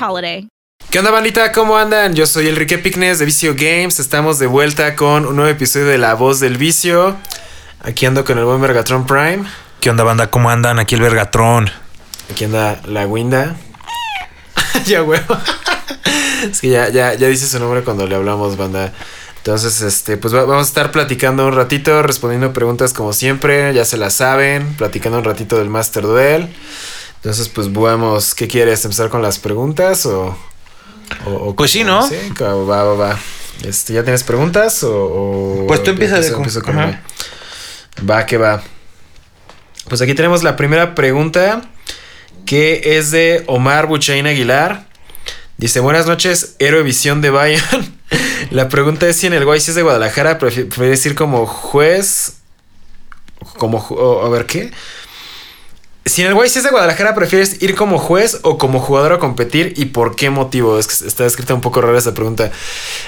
holiday. ¿Qué onda, bandita? ¿Cómo andan? Yo soy Enrique Picnes de Vicio Games. Estamos de vuelta con un nuevo episodio de La Voz del Vicio. Aquí ando con el buen Vergatron Prime. ¿Qué onda, banda? ¿Cómo andan? Aquí el Vergatrón. Aquí anda la Winda. ya, huevo. es que ya, ya, ya dice su nombre cuando le hablamos, banda. Entonces, este, pues va- vamos a estar platicando un ratito, respondiendo preguntas como siempre, ya se las saben, platicando un ratito del Master Duel. Entonces, pues vamos, ¿qué quieres? ¿Empezar con las preguntas o...? o- o Pues sí? ¿no? Sí, va, va, va. Este, ¿Ya tienes preguntas o...? o- Pues tú empieza de empiezo- con- empiezo con ajá. Va, que va. Pues aquí tenemos la primera pregunta, que es de Omar Buchain Aguilar. Dice, buenas noches, Héroe Visión de Bayern. La pregunta es si en el YCS de Guadalajara prefi- prefieres ir como juez... Como... a ver, ¿qué? Si en el YCS de Guadalajara prefieres ir como juez o como jugador a competir y por qué motivo? Es que está escrita un poco rara esa pregunta.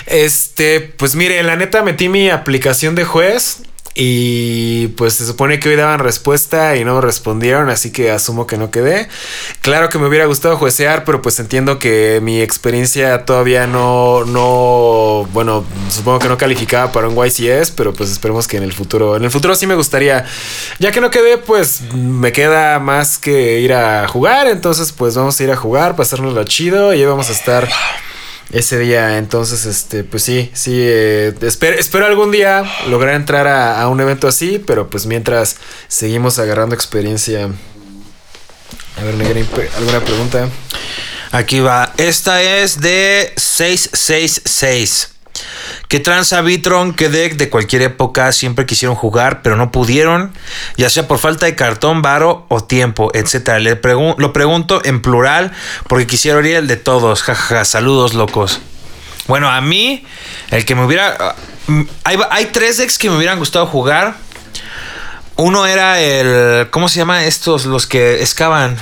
Este, pues mire, la neta metí mi aplicación de juez y pues se supone que hoy daban respuesta y no respondieron, así que asumo que no quedé. Claro que me hubiera gustado juecear, pero pues entiendo que mi experiencia todavía no, no, bueno, supongo que no calificaba para un YCS, pero pues esperemos que en el futuro, en el futuro sí me gustaría. Ya que no quedé, pues me queda más que ir a jugar, entonces pues vamos a ir a jugar, pasárnoslo chido y ahí vamos a estar ese día. Entonces, este, pues sí, sí, eh, espero, espero algún día lograr entrar a, un evento así, pero pues mientras seguimos agarrando experiencia. A ver, ¿alguna pregunta? Aquí va. Esta es de 666. ¿Qué tranza Vitron? ¿Qué deck de cualquier época siempre quisieron jugar, pero no pudieron? Ya sea por falta de cartón, varo o tiempo, etcétera. Le lo pregunto en plural porque quisiera oír el de todos. Jajaja, saludos locos. Bueno, a mí, el que me hubiera. ah, Hay, tres decks que me hubieran gustado jugar. Uno era el. ¿Cómo se llama estos? Los que excavan.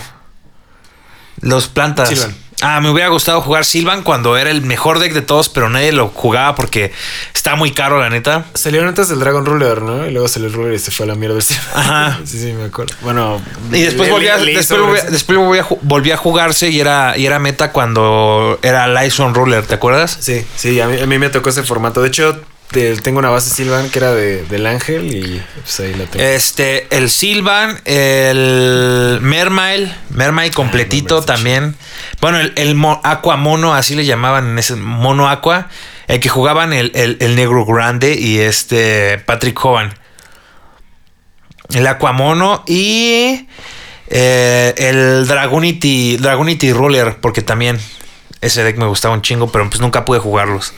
Los plantas. Ah, me hubiera gustado jugar Silvan cuando era el mejor deck de todos, pero nadie lo jugaba porque está muy caro, la neta. Salieron antes del Dragon Ruler, ¿no? Y luego salió el Ruler y se fue a la mierda. Ajá. Sí, sí, me acuerdo. Bueno, Y después, volví a, después, volví después volví a, ju- volví a jugarse y era, y era meta cuando era Lyson Ruler, ¿te acuerdas? Sí, sí, a mí, a mí me tocó ese formato. De hecho, te- tengo una base Silvan que era de, del Ángel y pues ahí la tengo. Este, el Silvan, el Mermail, Mermail completito Mermail está también. Bueno, el, el mo- Aqua Mono, así le llamaban en ese Mono Aqua, el que jugaban el, el- el Negro Grande y este Patrick Hovan. El Aqua Mono y eh, el Dragonity, Dragonity Ruler, porque también ese deck me gustaba un chingo, pero pues nunca pude jugarlos.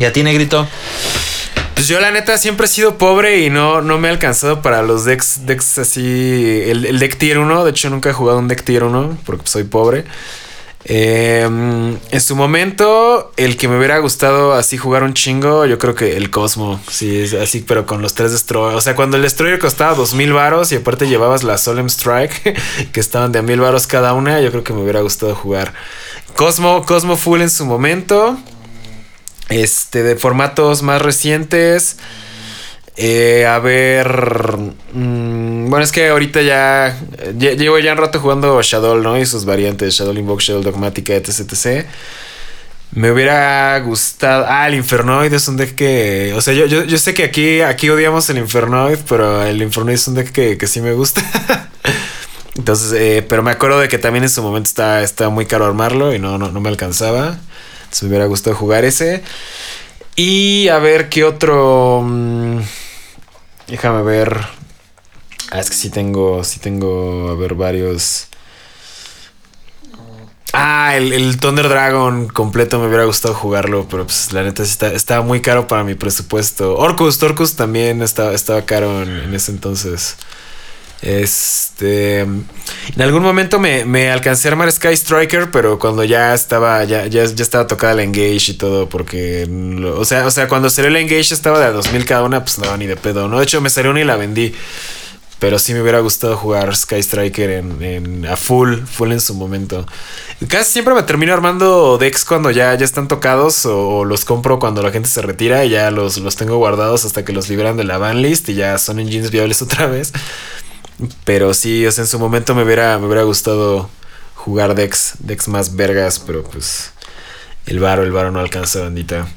¿Y a ti, Negrito? Pues yo la neta siempre he sido pobre y no, no me he alcanzado para los decks, decks así, el, deck tier 1, de hecho nunca he jugado un deck tier 1 porque soy pobre. Eh, en su momento, el que me hubiera gustado así jugar un chingo, yo creo que el Cosmo, sí, es así, pero con los tres Destroyers. O sea, cuando el Destroyer costaba dos mil varos y aparte llevabas la Solemn Strike, que estaban de a mil varos cada una, yo creo que me hubiera gustado jugar. Cosmo, Cosmo Full en su momento. Este, de formatos más recientes. Eh, a ver. mm, bueno, es que ahorita ya, ya- Llevo ya un rato jugando Shadow, ¿no? Y sus variantes: Shadow Invoke, Shadow Dogmática, etc. Me hubiera gustado. Ah, el Infernoid es un deck que. O sea, yo, yo, yo sé que aquí, aquí odiamos el Infernoid, pero el Infernoid es un deck que, que sí me gusta. Entonces, eh, pero me acuerdo de que también en su momento estaba, estaba muy caro armarlo y no, no, no me alcanzaba. Me hubiera gustado jugar ese. Y a ver qué otro. mm, déjame ver. Ah, es que sí tengo. Sí tengo. A ver, varios. Ah, el, el Thunder Dragon completo me hubiera gustado jugarlo, pero pues la neta sí está, estaba muy caro para mi presupuesto. Orcus, Orcus también estaba, estaba caro en ese entonces. Este. En algún momento me, me alcancé a armar Sky Striker, pero cuando ya estaba, ya, ya, ya estaba tocada la Engage y todo, porque. o, sea, o sea, cuando salió la Engage estaba de a 2000 cada una, pues no, ni de pedo, ¿no? De hecho, me salió una y la vendí. Pero sí me hubiera gustado jugar Sky Striker en, en- a full, full en su momento. Casi siempre me termino armando decks cuando ya, ya están tocados o, los compro cuando la gente se retira y ya los, los tengo guardados hasta que los liberan de la banlist y ya son engines viables otra vez. Pero sí, o sea, en su momento me hubiera, me hubiera gustado jugar decks, decks más vergas, pero pues el varo, el varo no alcanza, bandita.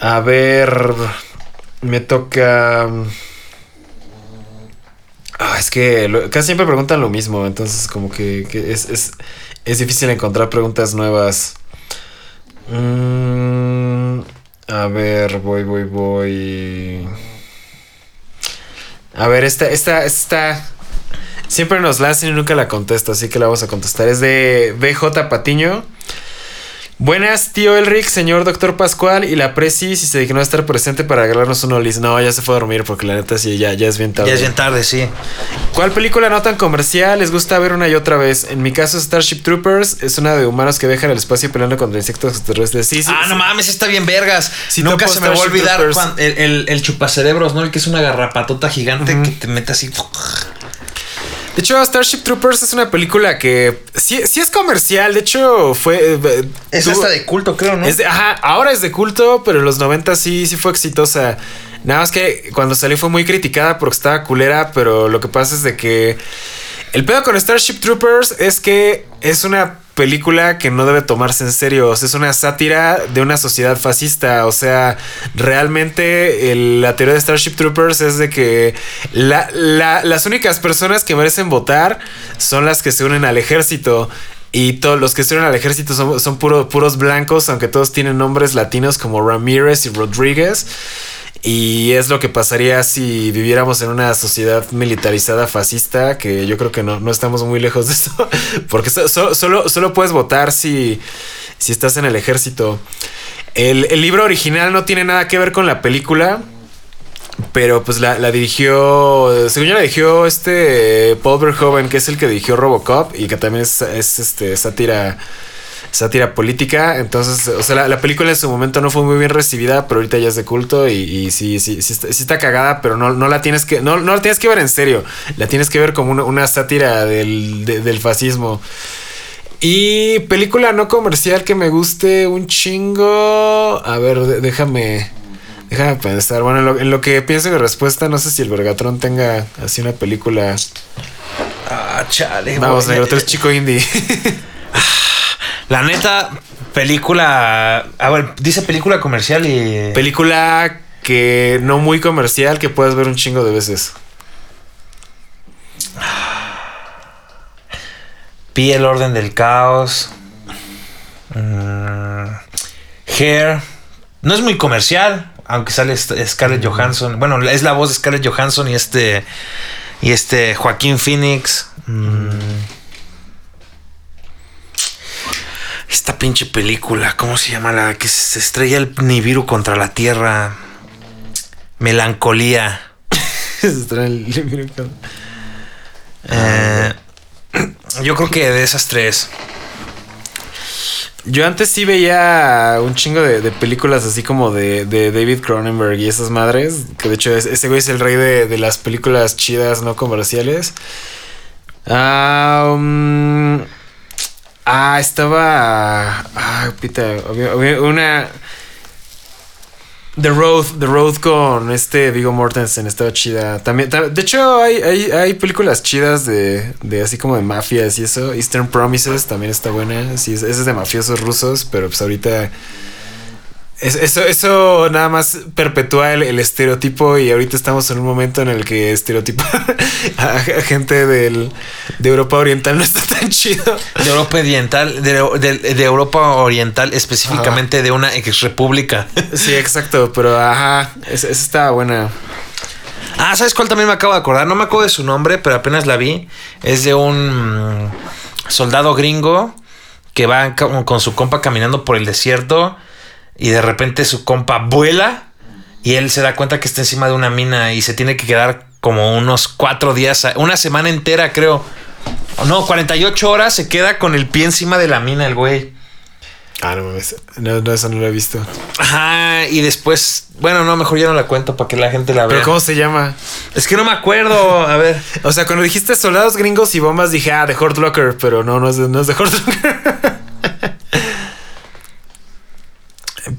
A ver, me toca... Ah, es que lo- casi siempre preguntan lo mismo, entonces como que, es, es, es difícil encontrar preguntas nuevas. Mm, a ver, voy, voy, voy. A ver, esta, esta, esta. Siempre nos la y nunca la contesto, así que la vamos a contestar. Es de BJ Patiño. Buenas, tío Elric, señor doctor Pascual y la Presi, si se dignó a estar presente para regalarnos un olis. No, ya se fue a dormir porque la neta sí, ya, ya es bien tarde. Ya es bien tarde, sí. ¿Cuál película no tan comercial les gusta ver una y otra vez? En mi caso, Starship Troopers es una de humanos que viajan al espacio peleando contra insectos extraterrestres. Sí, sí. ah, sí. no mames, está bien vergas. Sí, Nunca se me va a olvidar el, el, el chupacerebros, ¿no? El que es una garrapatota gigante que te mete así. De hecho, Starship Troopers es una película que sí, sí es comercial. De hecho, fue. eh, Es tuvo- hasta de culto, creo, ¿no? Es de- ajá, ahora es de culto, pero en los 90 sí, sí fue exitosa. Nada más que cuando salió fue muy criticada porque estaba culera, pero lo que pasa es de que el pedo con Starship Troopers es que es una película que no debe tomarse en serio. O sea, es una sátira de una sociedad fascista. O sea, realmente el- la teoría de Starship Troopers es de que la- la- las únicas personas que merecen votar son las que se unen al ejército. Y todos los que se unen al ejército son, son puro- puros blancos, aunque todos tienen nombres latinos como Ramírez y Rodríguez. Y es lo que pasaría si viviéramos en una sociedad militarizada fascista, que yo creo que no, no estamos muy lejos de eso, porque so- so- solo, solo puedes votar si, si estás en el ejército. El, el libro original no tiene nada que ver con la película, pero pues la, la dirigió, según yo la dirigió este Paul Verhoeven, que es el que dirigió Robocop y que también es, es, este, sátira sátira política. Entonces, o sea, la, la película en su momento no fue muy bien recibida, pero ahorita ya es de culto y, y sí, sí, sí está, sí está cagada, pero no, no la tienes que, no, no la tienes que ver en serio. La tienes que ver como una, una sátira del, de- del fascismo. Y película no comercial que me guste un chingo. A ver, de- déjame. Déjame pensar. Bueno, en lo, en lo que pienso mi respuesta, no sé si el Vergatron tenga así una película. Ah, chale. Vamos, negro, tú eres chico indie. La neta, película. A ver, dice película comercial y. película que no muy comercial que puedas ver un chingo de veces. Pi el orden del caos. Mm, Hair. No es muy comercial, aunque sale Scarlett Johansson. Bueno, es la voz de Scarlett Johansson y este. Y este Joaquín Phoenix. Mm. Esta pinche película, ¿cómo se llama? La que se estrella el Nibiru contra la Tierra. Melancolía. Eh, yo creo que de esas tres. Yo antes sí veía un chingo de, de películas así como de, de David Cronenberg y esas madres. Que de hecho es- ese güey es el rey de, de las películas chidas no comerciales. Ah, um, ah, estaba. Ah, pita. Una. The Road, The Road con este Vigo Mortensen estaba chida. También, ta- de hecho, hay, hay, hay películas chidas de, de así como de mafias y eso. Eastern Promises también está buena. Sí, es- de mafiosos rusos, pero pues ahorita Eso, eso nada más perpetúa el, el estereotipo y ahorita estamos en un momento en el que estereotipa a, gente del, de Europa Oriental no está tan chido. De Europa Oriental, de, de- de Europa Oriental, específicamente de una ex república. Sí, exacto, pero ajá, esa, esa estaba buena. Ah, ¿sabes cuál también me acabo de acordar? No me acuerdo de su nombre, pero apenas la vi. Es de un mm, soldado gringo que va con, con su compa caminando por el desierto y de repente su compa vuela y él se da cuenta que está encima de una mina y se tiene que quedar como unos cuatro días, una semana entera creo. No, 48 horas se queda con el pie encima de la mina el güey. Ah, no mames. No, no, eso no lo he visto. Ajá, y después, bueno, no, mejor ya no la cuento para que la gente la vea. Pero ¿cómo se llama? Es que no me acuerdo, a ver. O sea, cuando dijiste soldados gringos y bombas dije, ah, de Hurt Locker, pero no, no es no es de Hurt Locker.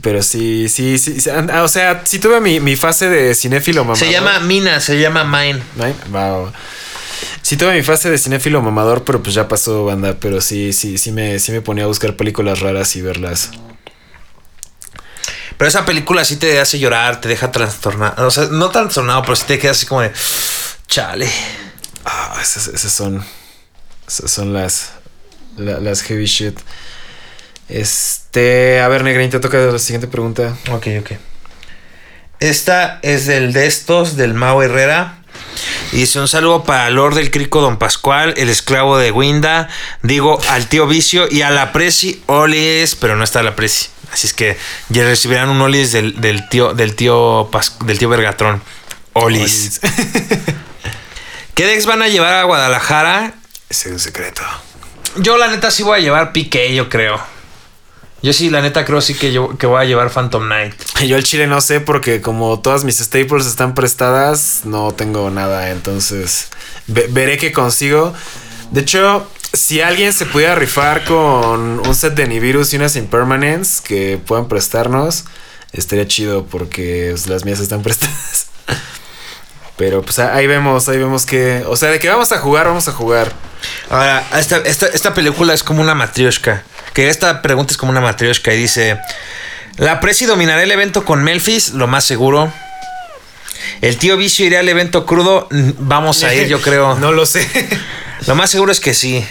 Pero sí, sí, sí. sí, ah, O sea, sí tuve mi, mi fase de cinéfilo mamador. Se llama Mina, se llama Mine. Va, va. Sí tuve mi fase de cinéfilo mamador, pero pues ya pasó banda. Pero sí, sí, sí me, sí me ponía a buscar películas raras y verlas. Pero esa película sí te hace llorar, te deja trastornado. O sea, no trastornado, pero sí te quedas así como de. Chale. Ah, esas, esas son. Esas son las. la- las heavy shit. Este. A ver, Negrín, te toca la siguiente pregunta. Ok, ok. Esta es del de estos, del Mao Herrera. Y dice un saludo para Lord del Crico Don Pascual, el esclavo de Winda, digo al tío Vicio y a la Presi Olis, pero no está la Presi. Así es que ya recibirán un Olis del, del tío, del tío Pas- del tío Vergatrón. Olis. ¿Qué decks van a llevar a Guadalajara? Ese es un secreto. Yo la neta sí voy a llevar Piqué, yo creo. Yo sí, la neta creo sí que, yo, que voy a llevar Phantom Knight. Yo el chile no sé porque como todas mis staples están prestadas, no tengo nada. Entonces, ve- veré qué consigo. De hecho, si alguien se pudiera rifar con un set de Nibiru's y unas Impermanents que puedan prestarnos, estaría chido porque pues, las mías están prestadas. Pero pues ahí vemos, ahí vemos que... O sea, de que vamos a jugar, vamos a jugar. Ahora, esta, esta, esta película es como una matrioshka. Que esta pregunta es como una matrioshka y dice: La Presi dominará el evento con Memphis, lo más seguro. El tío Vicio irá al evento crudo. Vamos a ir, yo creo. no lo sé. Lo más seguro es que sí.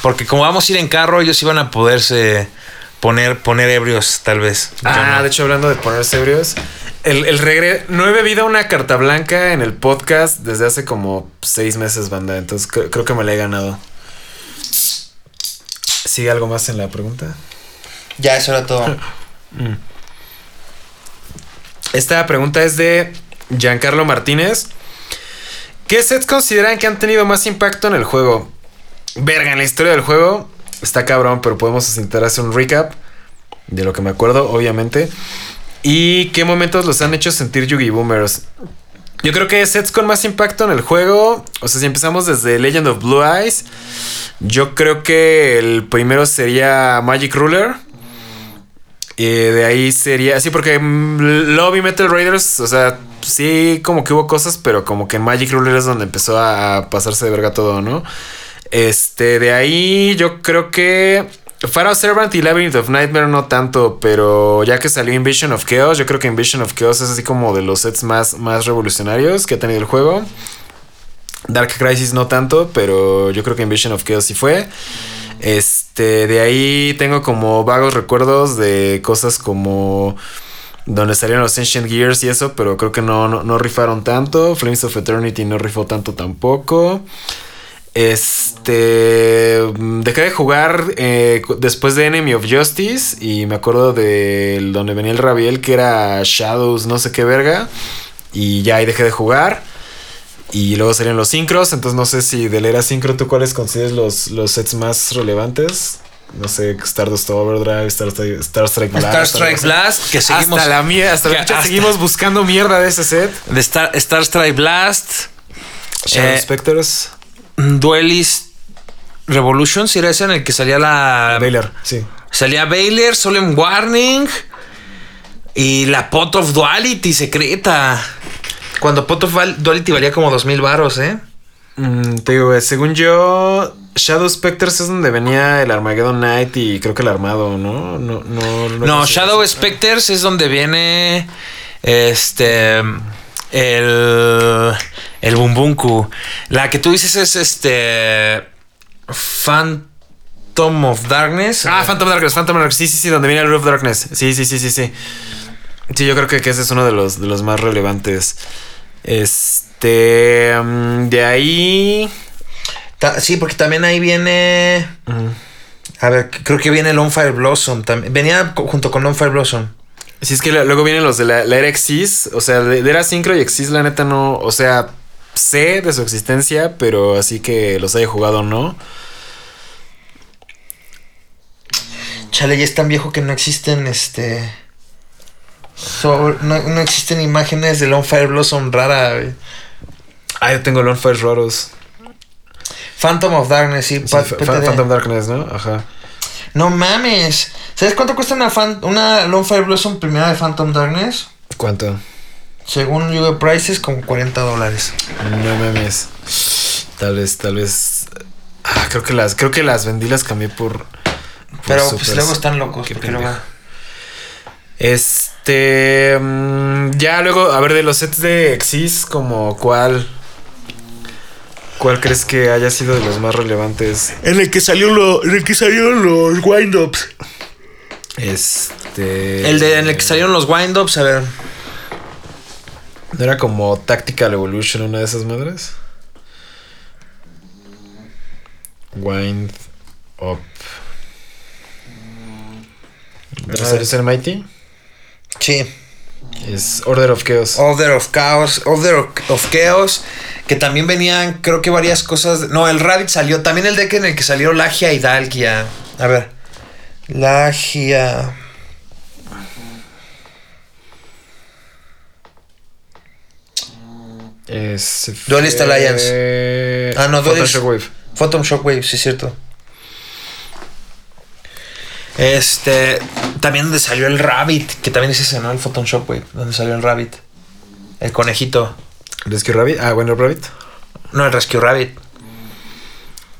Porque como vamos a ir en carro, ellos iban a poderse poner, poner ebrios, tal vez. Ah, no. de hecho, hablando de ponerse ebrios, el, el regre... No he bebido una carta blanca en el podcast desde hace como seis meses, banda. Entonces cre- creo que me la he ganado. ¿Sigue algo más en la pregunta? Ya, eso era todo. Esta pregunta es de Giancarlo Martínez. ¿Qué sets consideran que han tenido más impacto en el juego? Verga, en la historia del juego está cabrón, pero podemos intentar hacer un recap de lo que me acuerdo, obviamente. ¿Y qué momentos los han hecho sentir Yugi Boomers? Yo creo que sets con más impacto en el juego, o sea, si empezamos desde Legend of Blue Eyes, yo creo que el primero sería Magic Ruler. Y de ahí sería. Sí, porque mm, Lobby Metal Raiders, o sea, sí, como que hubo cosas, pero como que Magic Ruler es donde empezó a pasarse de verga todo, ¿no? Este, de ahí yo creo que. Pharaoh Servant y Labyrinth of Nightmare no tanto, pero ya que salió Invasion of Chaos, yo creo que Invasion of Chaos es así como de los sets más, más revolucionarios que ha tenido el juego. Dark Crisis no tanto, pero yo creo que Invasion of Chaos sí fue. Este, de ahí tengo como vagos recuerdos de cosas como donde salieron los Ancient Gears y eso, pero creo que no, no, no rifaron tanto. Flames of Eternity no rifó tanto tampoco. Este. Dejé de jugar eh, después de Enemy of Justice. Y me acuerdo de donde venía el Rabiel, que era Shadows, no sé qué verga. Y ya ahí dejé de jugar. Y luego salieron los sincros. Entonces no sé si del era sincro tú cuáles consideres los, los sets más relevantes. No sé, Stardust Overdrive, Star, Strike- Star Strike Blast. Star Strike. Blast, que seguimos. Hasta la mía, hasta la fecha seguimos buscando mierda de ese set. De Star, Star Strike Blast. Shadow Eh, Specters. Duelist Revolution, si era ese en el que salía la. Baylor, sí. Salía Baylor, Solemn Warning. Y la Pot of Duality secreta. Cuando Pot of Duality valía como dos mil varos, ¿eh? Mm, te digo, güey, según yo, Shadow Specters es donde venía el Armageddon Knight y creo que el armado, ¿no? No, no, No, Shadow Specters es donde viene este el el Bumbunku. La que tú dices es este Phantom of Darkness. Ah, Phantom Darkness, Phantom Darkness. Sí, sí, sí, donde viene el Roof Darkness. Sí, sí, sí, sí, sí. Sí, yo creo que, que ese es uno de los, de los más relevantes. Este. mm, de ahí. Ta- sí, porque también ahí viene. A ver, creo que viene el On Fire Blossom. También. Venía junto con On Fire Blossom. Sí, es que luego vienen los de la, la era Exis. O sea, de, de era Synchro y Exis, la neta no. O sea, sé de su existencia, pero así que los haya jugado no. Chale, ya es tan viejo que no existen este. so- no, no existen imágenes del On Fire Blossom rara. güey. Ah, yo tengo Lone Fire raros. Phantom of Darkness, sí. Sí. Phantom Darkness, ¿no? Ajá. No mames. ¿Sabes cuánto cuesta una, fan, una Lone Fire Blossom primera de Phantom Darkness? ¿Cuánto? Según Yuga Prices, como 40 dólares. No mames. Tal vez, tal vez. Ah, creo que las, creo que las vendí, las cambié por. por Pero pues luego están locos. Qué porque luego-. Este. mm, ya luego, a ver, de los sets de Exis, como cuál. ¿Cuál crees que haya sido de los más relevantes? En el que salió lo, en el que salieron los wind-ups. Este. El de en el que salieron los wind-ups, a ver. ¿No era como Tactical Evolution una de esas madres? Wind Up. ¿No es el Mighty? Sí. Es Order of Chaos. Order of Chaos, Order of, Chaos, que también venían, creo que varias cosas. No, el Rabbit salió, también el deck en el que salió Lagia y Dalgia. A ver, Lagia. Es. Duelist Alliance. Ah, no, Photon Duelist- Shockwave. Phantom Shockwave, sí es cierto. Este, también donde salió el Rabbit, que también es ese, ¿no? El Photon Shockwave, donde salió el Rabbit. El conejito. Rescue Rabbit. Ah, bueno, Rabbit. No, el Rescue Rabbit.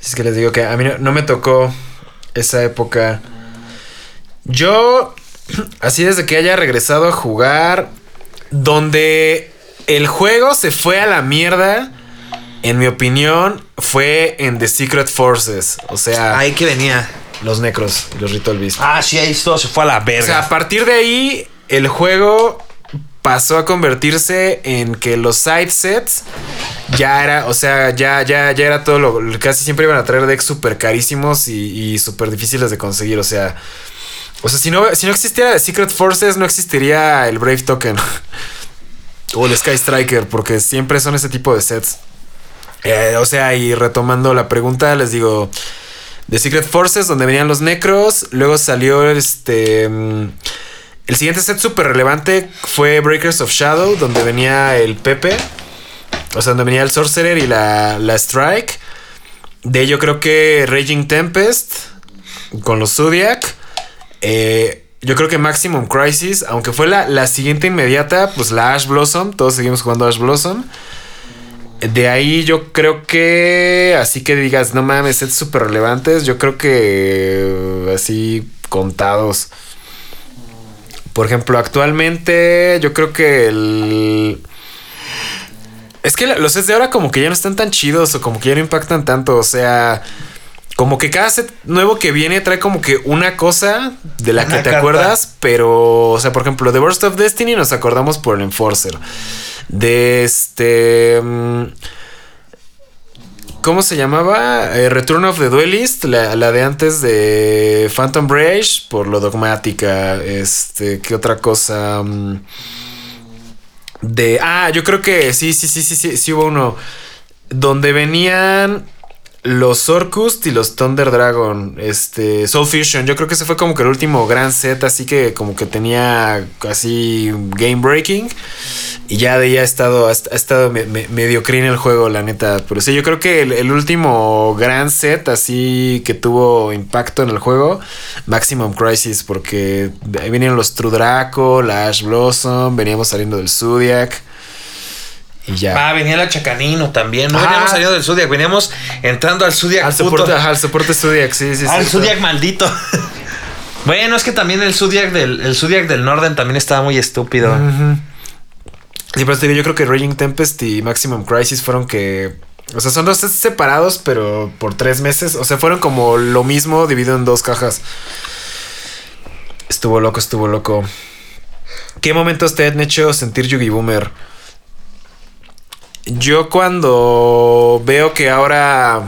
Es que les digo que a mí no, no me tocó esa época. Yo, así desde que haya regresado a jugar, donde el juego se fue a la mierda, en mi opinión, fue en The Secret Forces. O sea, Ahí que venía. Los necros y los Ritual Beast. Ah, sí, ahí todo se fue a la O sea, verga. a partir de ahí, el juego pasó a convertirse en que los side sets ya era, o sea, ya, ya, ya era todo lo. Casi siempre iban a traer decks súper carísimos y, y súper difíciles de conseguir. O sea. O sea, si no, si no existiera The Secret Forces, no existiría el Brave Token. o el Sky Striker, porque siempre son ese tipo de sets. Eh, o sea, y retomando la pregunta, les digo. The Secret Forces, donde venían los Necros. Luego salió este. mm, El siguiente set súper relevante fue Breakers of Shadow, donde venía el Pepe. O sea, donde venía el Sorcerer y la, la Strike. De ello creo que Raging Tempest con los Zodiac. Eh, yo creo que Maximum Crisis, aunque fue la, la siguiente inmediata, pues la Ash Blossom. Todos seguimos jugando Ash Blossom. De ahí yo creo que, así que digas, no mames, sets súper relevantes, yo creo que eh, así contados. Por ejemplo, actualmente yo creo que el... Es que los sets de ahora como que ya no están tan chidos o como que ya no impactan tanto, o sea... Como que cada set nuevo que viene trae como que una cosa de la que te carta. acuerdas, pero, o sea, por ejemplo, de Burst of Destiny nos acordamos por el Enforcer. De este... mm, ¿Cómo se llamaba? Eh, Return of the Duelist, la, la de antes de Phantom Rage, por lo dogmática. Este, ¿qué otra cosa? Mm, De. Ah, yo creo que sí, sí, sí, sí, sí, sí hubo uno. Donde venían los Orcust y los Thunder Dragon. Este. Soul Fusion. Yo creo que ese fue como que el último gran set. Así que como que tenía así game breaking. Y ya de ahí ha estado, ha, estado me- el juego, la neta. Pero sí, yo creo que el, el último gran set así que tuvo impacto en el juego, Maximum Crisis, porque ahí venían los True Draco, la Ash Blossom, veníamos saliendo del Zodiac. Y ya. Ah, venía la Chacanino también. No Ah. veníamos saliendo del Zodiac, veníamos entrando al Zodiac. al soporte, ajá, al soporte Zodiac, sí, sí, Al sí. Zodiac maldito. bueno, es que también el Zodiac del, el Zodiac del Norden también estaba muy estúpido. Sí, pero te digo, yo creo que Raging Tempest y Maximum Crisis fueron que. O sea, son dos separados, pero por tres meses. O sea, fueron como lo mismo dividido en dos cajas. Estuvo loco, estuvo loco. ¿Qué momentos te han hecho sentir Yugi Boomer? Yo cuando veo que ahora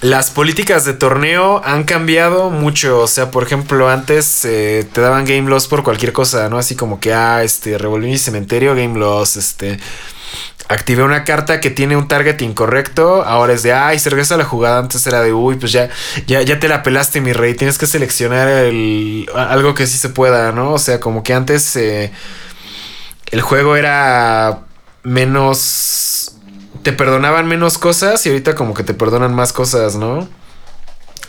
las políticas de torneo han cambiado mucho. O sea, por ejemplo, antes eh, te daban game loss por cualquier cosa, ¿no? Así como que, ah, este, revolví mi cementerio, game loss, este. Activé una carta que tiene un target incorrecto. Ahora es de, ay, se regresa la jugada. Antes era de, uy, pues ya, ya, ya te la pelaste, mi rey. Tienes que seleccionar el, algo que sí se pueda, ¿no? O sea, como que antes eh, el juego era menos. Te perdonaban menos cosas y ahorita como que te perdonan más cosas, ¿no?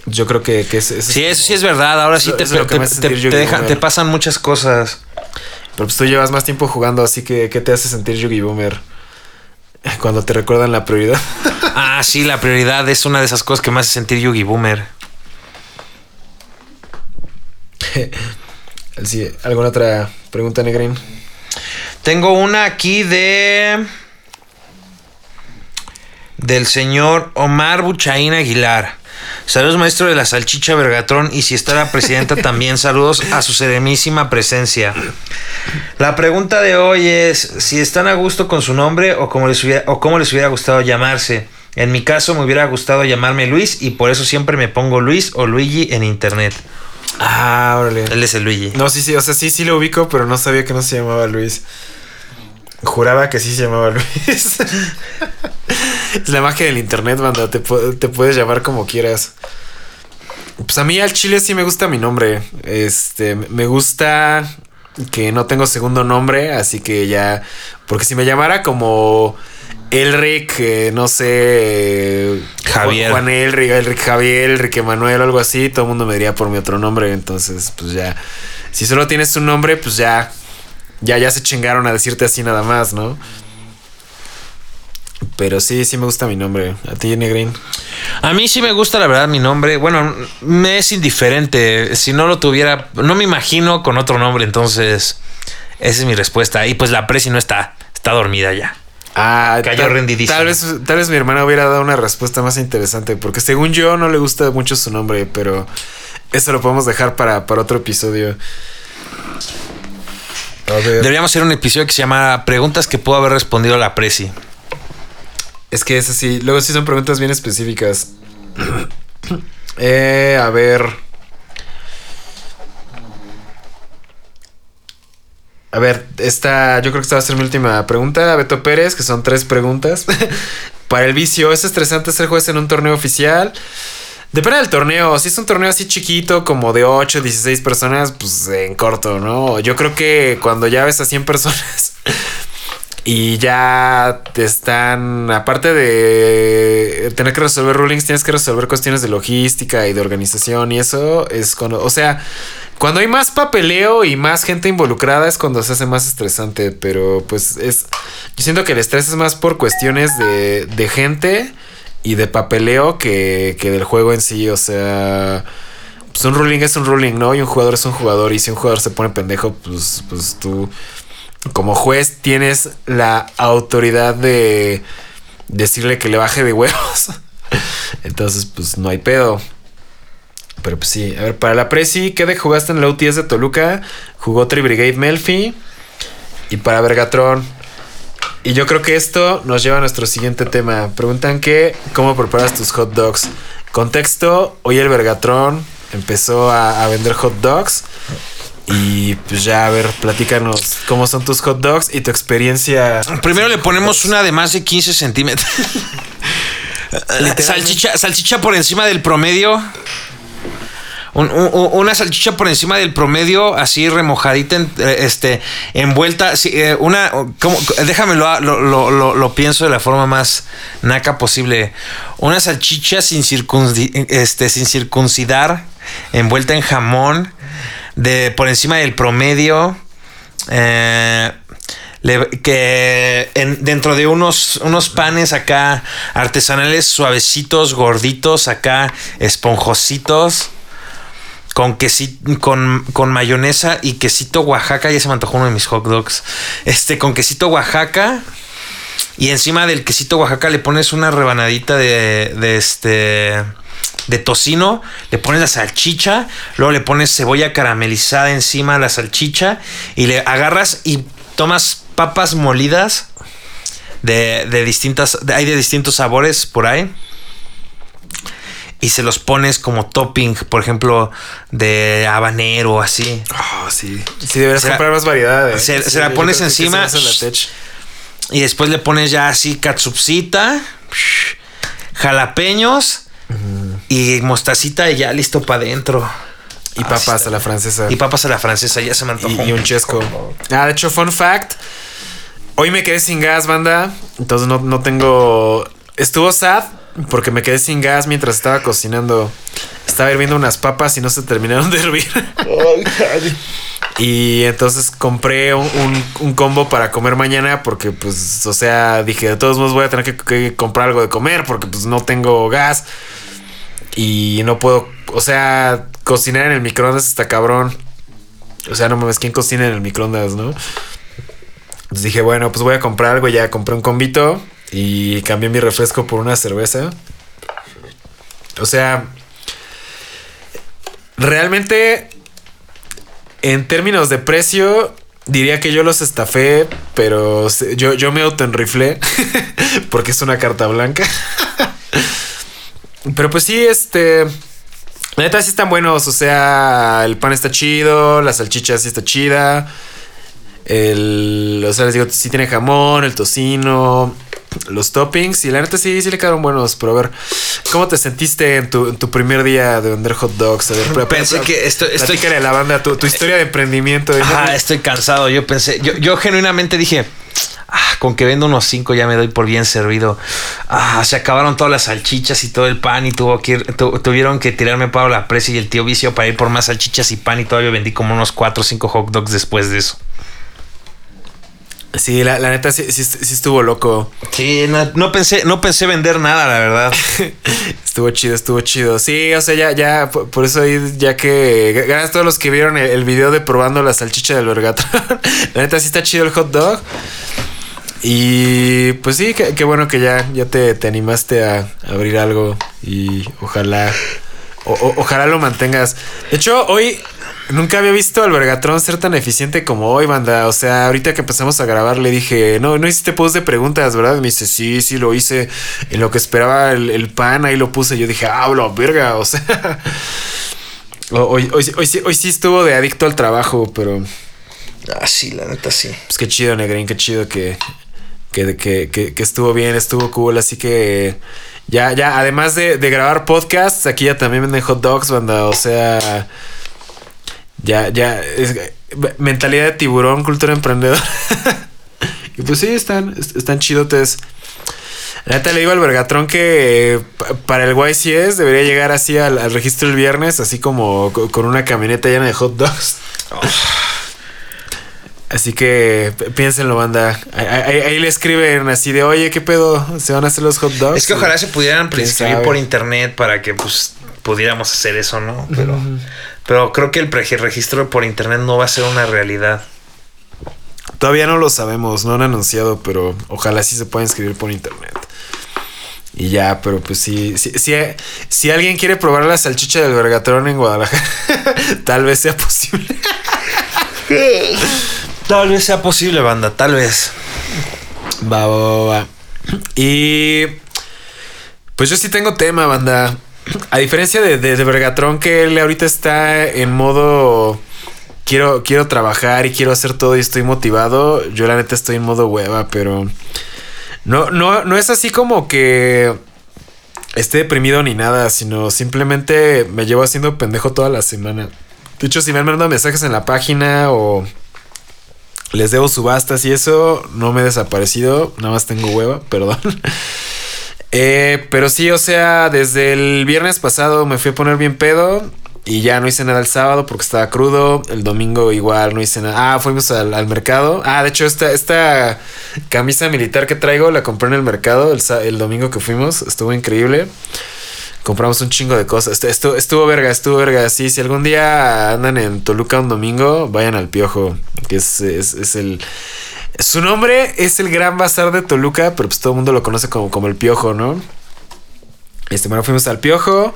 Yo creo que, que es, es- Sí, eso sí es verdad. Ahora sí te, te- te- dejan- te pasan muchas cosas. Pero pues tú llevas más tiempo jugando, así que ¿qué te hace sentir Yugi Boomer? Cuando te recuerdan la prioridad. Ah, sí, la prioridad es una de esas cosas que me hace sentir Yugi Boomer. Sí, ¿Alguna otra pregunta, Negrin? Tengo una aquí de. Del señor Omar Buchaín Aguilar. Saludos, maestro de la salchicha Vergatrón. Y si está la presidenta, también saludos a su serenísima presencia. La pregunta de hoy es: si están a gusto con su nombre o cómo les hubiera, o cómo les hubiera gustado llamarse. En mi caso, me hubiera gustado llamarme Luis y por eso siempre me pongo Luis o Luigi en internet. Ah, órale. Él es el Luigi. No, sí, sí, o sea, sí, sí lo ubico, pero no sabía que no se llamaba Luis. Juraba que sí se llamaba Luis. es la magia del internet, banda. Te, te puedes llamar como quieras. Pues a mí al chile sí me gusta mi nombre. Este, me gusta que no tengo segundo nombre, así que ya. Porque si me llamara como Elric, eh, no sé. Javier. Juan Elric, Elric Javier, Elric Emanuel, algo así, todo el mundo me diría por mi otro nombre. Entonces, pues ya. Si solo tienes un nombre, pues ya. Ya, ya se chingaron a decirte así nada más, ¿no? Pero sí, sí me gusta mi nombre. A ti, Negrin. A mí sí me gusta la verdad mi nombre. Bueno, me es indiferente. Si no lo tuviera, no me imagino con otro nombre. Entonces, esa es mi respuesta. Y pues la Presi no está, está dormida ya. Ah, Cayó tal- rendidísimo. Tal vez, tal vez mi hermana hubiera dado una respuesta más interesante, porque según yo no le gusta mucho su nombre, pero eso lo podemos dejar para, para otro episodio. A ver, Deberíamos hacer un episodio que se llama Preguntas que pudo haber respondido la Presi. es que es así. Luego sí son preguntas bien específicas. eh, a ver. A ver, esta, yo creo que esta va a ser mi última pregunta. Beto Pérez, que son tres preguntas. Para el vicio, ¿es estresante ser juez en un torneo oficial? Depende del torneo. Si es un torneo así chiquito, como de 8, 16 personas, pues en corto, ¿no? Yo creo que cuando ya ves a 100 personas y ya te están, aparte de tener que resolver rulings, tienes que resolver cuestiones de logística y de organización y eso es cuando, o sea, cuando hay más papeleo y más gente involucrada es cuando se hace más estresante, pero pues es, yo siento que el estrés es más por cuestiones de, de gente y de papeleo que, que del juego en sí, o sea... Pues un ruling es un ruling, ¿no? Y un jugador es un jugador. Y si un jugador se pone pendejo, pues, pues tú como juez tienes la autoridad de decirle que le baje de huevos. Entonces, pues no hay pedo. Pero pues sí, a ver, para la Prezi, ¿qué de jugaste en la UTS de Toluca? Jugó Tri Brigade Melfi. Y para Vergatron. Y yo creo que esto nos lleva a nuestro siguiente tema. Preguntan que, ¿cómo preparas tus hot dogs? Contexto, hoy el Vergatron empezó a, a vender hot dogs. Y pues ya, a ver, platícanos cómo son tus hot dogs y tu experiencia. Primero le ponemos una de más de 15 centímetros. Salchicha, salchicha por encima del promedio. Un- un- un- una salchicha por encima del promedio, así remojadita, eh, este, envuelta. sí, eh, una, déjame lo, lo, lo- pienso de la forma más naca posible. Una salchicha sin, este, sin circuncidar, envuelta en jamón, de, por encima del promedio. eh, que en- dentro de unos, unos panes acá artesanales suavecitos, gorditos, acá esponjositos, con quesito, con, con mayonesa y quesito Oaxaca, ya se me antojó uno de mis hot dogs. Este, con quesito Oaxaca. Y encima del quesito Oaxaca le pones una rebanadita de, de este de tocino, le pones la salchicha, luego le pones cebolla caramelizada encima de la salchicha y le agarras y tomas papas molidas de, de distintas, hay de distintos sabores por ahí. Y se los pones como topping, por ejemplo, de habanero, así. Oh, sí. Sí, deberías Se la- comprar más variedad. eh. se- Sí, se la pones encima. se la. Y después le pones ya así katsupsita, jalapeños y mostacita y ya listo para adentro. Y papas a la francesa. Y papas a la francesa, ya se me antojó. Y, y un chesco. Ah, de hecho, fun fact. Hoy me quedé sin gas, banda. Entonces no, no tengo. Estuvo sad porque me quedé sin gas mientras estaba cocinando. Estaba hirviendo unas papas y no se terminaron de hervir. y entonces compré un, un- un combo para comer mañana porque, pues, o sea, dije, de todos modos voy a tener que, que comprar algo de comer porque, pues, no tengo gas. Y no puedo, o sea, cocinar en el microondas está cabrón. O sea, no mames, ¿quién cocina en el microondas, no? Entonces dije, bueno, pues voy a comprar algo. Ya compré un combito y cambié mi refresco por una cerveza. O sea, realmente, en términos de precio, diría que yo los estafé, pero yo, yo me autoenriflé porque es una carta blanca. Pero pues sí, este. La neta sí están buenos. O sea, el pan está chido, la salchicha sí está chida. El. O sea, les digo, sí tiene jamón, el tocino, los toppings. Y la neta sí, sí le quedaron buenos. Pero a ver, ¿cómo te sentiste en tu, en tu primer día de vender hot dogs? A ver, Pensé que estoy- estoy- a la banda tu, tu historia de emprendimiento. Ajá, estoy cansado. Yo pensé, yo, yo genuinamente dije, ah, con que vendo unos cinco ya me doy por bien servido. Ah, se acabaron todas las salchichas y todo el pan y tuvo que ir- tu- tuvieron que tirarme Pablo la presa y el tío vicio para ir por más salchichas y pan y todavía vendí como unos cuatro o cinco hot dogs después de eso. Sí, la, la neta sí, sí, sí estuvo loco. Sí, no, no pensé, no pensé vender nada, la verdad. Estuvo chido, estuvo chido. Sí, o sea, ya, ya, por, por eso ahí, ya que. Gracias a todos los que vieron el, el video de probando la salchicha del Vergatron. la neta sí está chido el hot dog. Y pues sí, qué, qué bueno que ya, ya te, te animaste a abrir algo. Y ojalá. O- o- ojalá lo mantengas. De hecho, hoy nunca había visto al Vergatron ser tan eficiente como hoy, banda. O sea, ahorita que empezamos a grabar le dije, no, no hiciste post de preguntas, ¿verdad? Y me dice, sí, sí, lo hice. En lo que esperaba el, el pan, ahí lo puse. Yo dije, ah, verga. O sea, ho- hoy, hoy, sí, hoy sí estuvo de adicto al trabajo, pero Ah, sí, la neta sí. pues qué chido, Negrín, qué chido que, que, que, que, estuvo bien, estuvo cool. Así que ya, ya, además de, de grabar podcasts, aquí ya también venden hot dogs, banda. O sea, ya, ya, es- mentalidad de tiburón, cultura emprendedora. y pues sí, están, est- están chidotes. La neta le digo al Vergatrón que pa- para el YCS debería llegar así al, al registro el viernes, así como co- con una camioneta llena de hot dogs. Así que piénsenlo, banda. Ahí, ahí- ahí le escriben así de, oye, ¿qué pedo? ¿Se van a hacer los hot dogs? Es que ojalá se pudieran ¿Quién prescribir por internet para que pues pudiéramos hacer eso, ¿no? Pero, pero creo que el registro por internet no va a ser una realidad. Todavía no lo sabemos, no han anunciado, pero ojalá sí se pueda inscribir por internet. Y ya, pero pues sí, sí, sí, eh, si alguien quiere probar la salchicha del Vergatrón en Guadalajara, tal vez sea posible. Tal vez sea posible, banda, tal vez. Va, va, va. Y pues yo sí tengo tema, banda. A diferencia de, de, que él ahorita está en modo quiero, quiero trabajar y quiero hacer todo y estoy motivado. Yo la neta estoy en modo hueva, pero no, no, no es así como que esté deprimido ni nada, sino simplemente me llevo haciendo pendejo toda la semana. De hecho, si me han mandado mensajes en la página o les debo subastas y eso, no me he desaparecido, nada más tengo hueva, perdón. Eh, pero sí, o sea, desde el viernes pasado me fui a poner bien pedo Y ya no hice nada el sábado porque estaba crudo. El domingo igual no hice nada. Ah, fuimos al, al mercado. Ah, de hecho, esta, esta camisa militar que traigo la compré en el mercado el, el domingo que fuimos. Estuvo increíble. Compramos un chingo de cosas. Esto- estuvo verga, estuvo verga. Sí, si algún día andan en Toluca un domingo, vayan al Piojo. Que es, es, es el. Su nombre es el Gran Bazar de Toluca, pero pues todo el mundo lo conoce como, como el Piojo, ¿no? Este, bueno, fuimos al Piojo.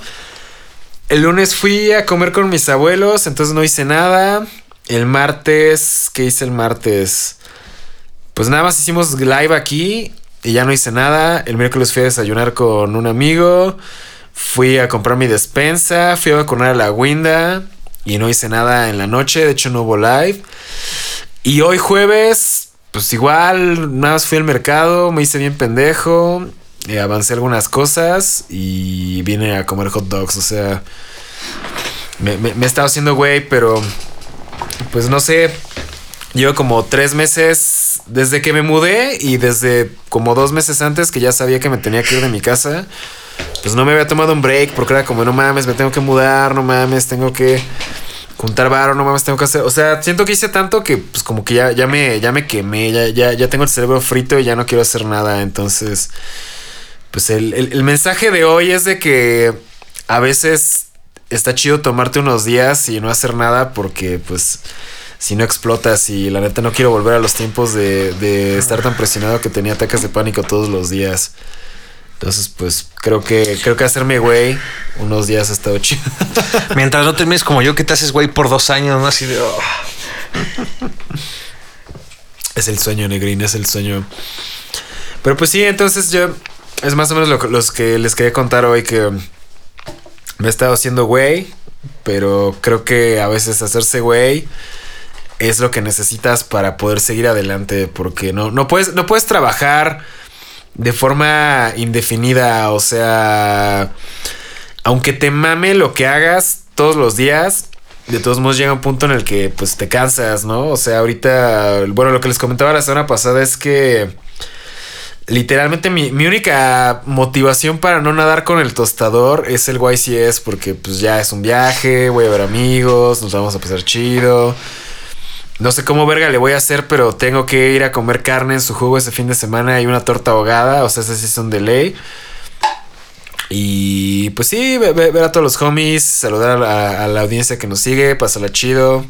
El lunes fui a comer con mis abuelos, entonces no hice nada. El martes, ¿qué hice el martes? Pues nada más hicimos live aquí y ya no hice nada. El miércoles fui a desayunar con un amigo. Fui a comprar mi despensa. Fui a vacunar a la Winda. Y no hice nada en la noche. De hecho, no hubo live. Y hoy jueves, pues igual, nada más fui al mercado. Me hice bien pendejo. eh, avancé algunas cosas. Y vine a comer hot dogs. O sea, me, me, me he estado haciendo güey, pero pues no sé. Llevo como tres meses desde que me mudé y desde como dos meses antes que ya sabía que me tenía que ir de mi casa. Pues no me había tomado un break porque era como, no mames, me tengo que mudar, no mames, tengo que juntar varo, no mames, tengo que hacer. O sea, siento que hice tanto que pues como que ya, ya, me, ya me quemé, ya, ya, ya tengo el cerebro frito y ya no quiero hacer nada. Entonces, pues el, el- el mensaje de hoy es de que a veces está chido tomarte unos días y no hacer nada porque pues si no explotas y la neta no quiero volver a los tiempos de, de estar tan presionado que tenía ataques de pánico todos los días. Entonces, pues creo que creo que hacerme güey unos días ha estado chido. Mientras no termines como yo, que te haces güey por dos años, ¿no? Así de. oh. Es el sueño, Negrín, es el sueño. Pero pues sí, entonces yo. Es más o menos lo que- los que les quería contar hoy que me he estado haciendo güey. Pero creo que a veces hacerse güey es lo que necesitas para poder seguir adelante. Porque no, no, puedes, no puedes trabajar de forma indefinida. O sea, aunque te mame lo que hagas todos los días, de todos modos llega un punto en el que pues te cansas, ¿no? O sea, ahorita, bueno, lo que les comentaba la semana pasada es que literalmente mi, mi única motivación para no nadar con el tostador es el YCS porque pues ya es un viaje, voy a ver amigos, nos vamos a pasar chido. No sé cómo verga le voy a hacer, pero tengo que ir a comer carne en su jugo ese fin de semana y una torta ahogada, o sea, ese sí es un delay. Y pues sí, ve- ve- ver a todos los homies, saludar a la, audiencia que nos sigue, pasarla chido.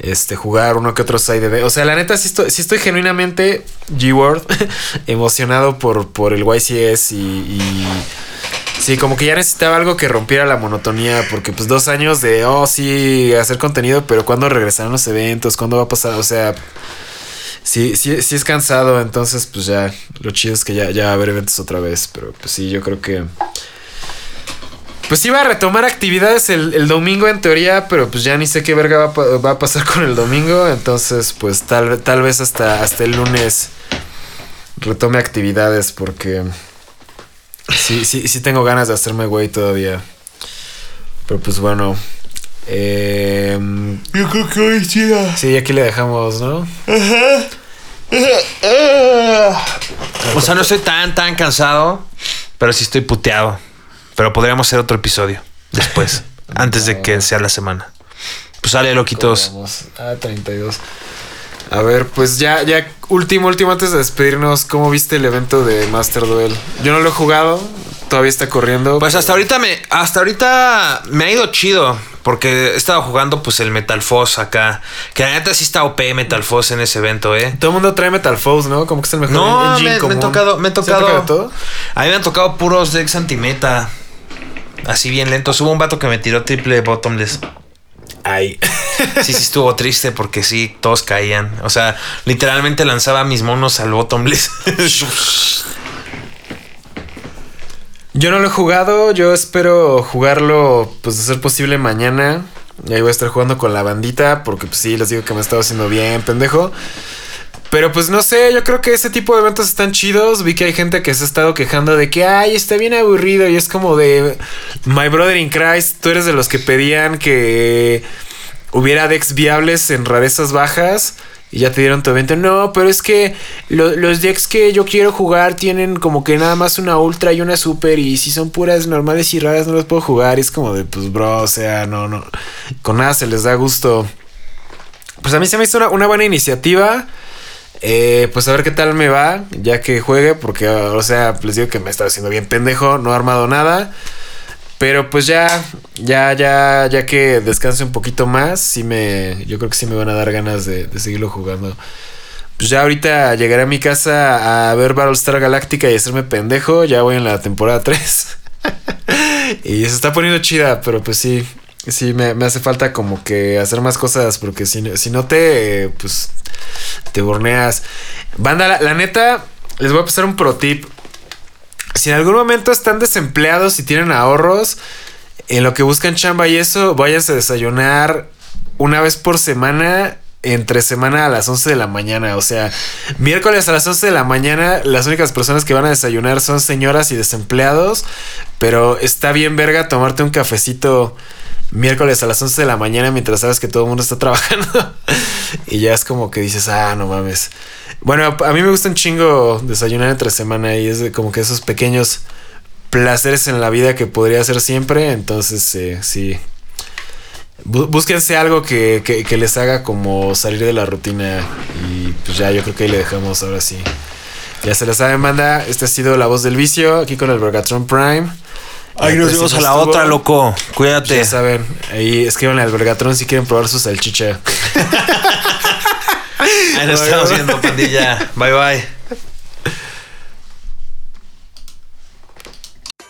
Este, jugar uno que otro side de... O sea, la neta, sí estoy, genuinamente G-Word emocionado por, por el YCS y... Sí, como que ya necesitaba algo que rompiera la monotonía, porque pues dos años de, oh, sí, hacer contenido, pero ¿cuándo regresarán los eventos? ¿Cuándo va a pasar? O sea, sí, sí, sí es cansado, entonces pues ya, lo chido es que ya, ya va a haber eventos otra vez, pero pues sí, yo creo que... Pues iba a retomar actividades el, el domingo en teoría, pero pues ya ni sé qué verga va, va a pasar con el domingo, entonces pues tal, tal vez hasta, hasta el lunes retome actividades porque sí, sí, sí tengo ganas de hacerme güey todavía. Pero pues bueno. em, Yo creo que hoy sí. ah. sí, aquí le dejamos, ¿no? O sea, no estoy tan, tan cansado, pero sí estoy puteado. Pero podríamos hacer otro episodio después, antes de que sea la semana. Pues sale, loquitos. Vamos a 32. A ver, pues ya, ya, último, último, antes de despedirnos, ¿cómo viste el evento de Master Duel? Yo no lo he jugado, todavía está corriendo. Pues hasta ahorita me, hasta ahorita me ha ido chido. Porque he estado jugando pues el Metal Foss acá. Que la neta sí está OP Metal Foss en ese evento, eh. Todo el mundo trae Metal Foes, ¿no? Como que es el mejor No, engine me, me común. han tocado, me han ¿Sí ha tocado. tocado todo? A mí me han tocado puros decks antimeta. Así bien lentos. Hubo un vato que me tiró triple bottomless. Ay. Sí, sí estuvo triste porque sí, todos caían. O sea, literalmente lanzaba mis monos al bottomless. Yo no lo he jugado, yo espero jugarlo, pues de ser posible mañana. Y ahí voy a estar jugando con la bandita, porque pues sí, les digo que me he estado haciendo bien, pendejo. Pero pues no sé, yo creo que ese tipo de eventos están chidos. Vi que hay gente que se ha estado quejando de que, ay, está bien aburrido. Y es como de, My Brother in Christ, tú eres de los que pedían que hubiera decks viables en rarezas bajas. y ya te dieron tu evento. No, pero es que lo- los decks que yo quiero jugar tienen como que nada más una ultra y una super. Y si son puras normales y raras, no las puedo jugar. Y es como de, pues, bro, o sea, no, no. Con nada se les da gusto. Pues a mí se me hizo una, buena iniciativa. Eh, pues a ver qué tal me va, ya que juegue, porque, o sea, les digo que me está haciendo bien pendejo, no he armado nada. Pero pues ya, ya, ya, ya que descanse un poquito más, sí me, yo creo que sí me van a dar ganas de, seguirlo jugando. Pues ya ahorita llegaré a mi casa a ver Battlestar Galactica y hacerme pendejo, ya voy en la temporada 3. y se está poniendo chida, pero pues sí, sí, me, me hace falta como que hacer más cosas, porque si, si no te, pues, te borneas. Banda, la, la neta, les voy a pasar un pro tip. Si en algún momento están desempleados y tienen ahorros, en lo que buscan chamba y eso, váyanse a desayunar una vez por semana, entre semana a las 11 de la mañana. O sea, miércoles a las 11 de la mañana, las únicas personas que van a desayunar son señoras y desempleados. Pero está bien, verga, tomarte un cafecito miércoles a las 11 de la mañana mientras sabes que todo el mundo está trabajando. y ya es como que dices, ah, no mames. Bueno, a mí me gusta un chingo desayunar entre semana y es de como que esos pequeños placeres en la vida que podría hacer siempre. Entonces, eh, sí. Bú- Búsquense algo que, que- que les haga como salir de la rutina. Y pues ya, yo creo que ahí le dejamos ahora sí. Ya se la saben, banda. Esta ha sido La Voz del Vicio, aquí con el Vergatron Prime. Ay, nos pues, vemos a la estuvo, otra, loco. Cuídate. Ya saben, ahí escriban al Vergatron si quieren probar su salchicha. Nos estamos viendo, pandilla. Bye, bye.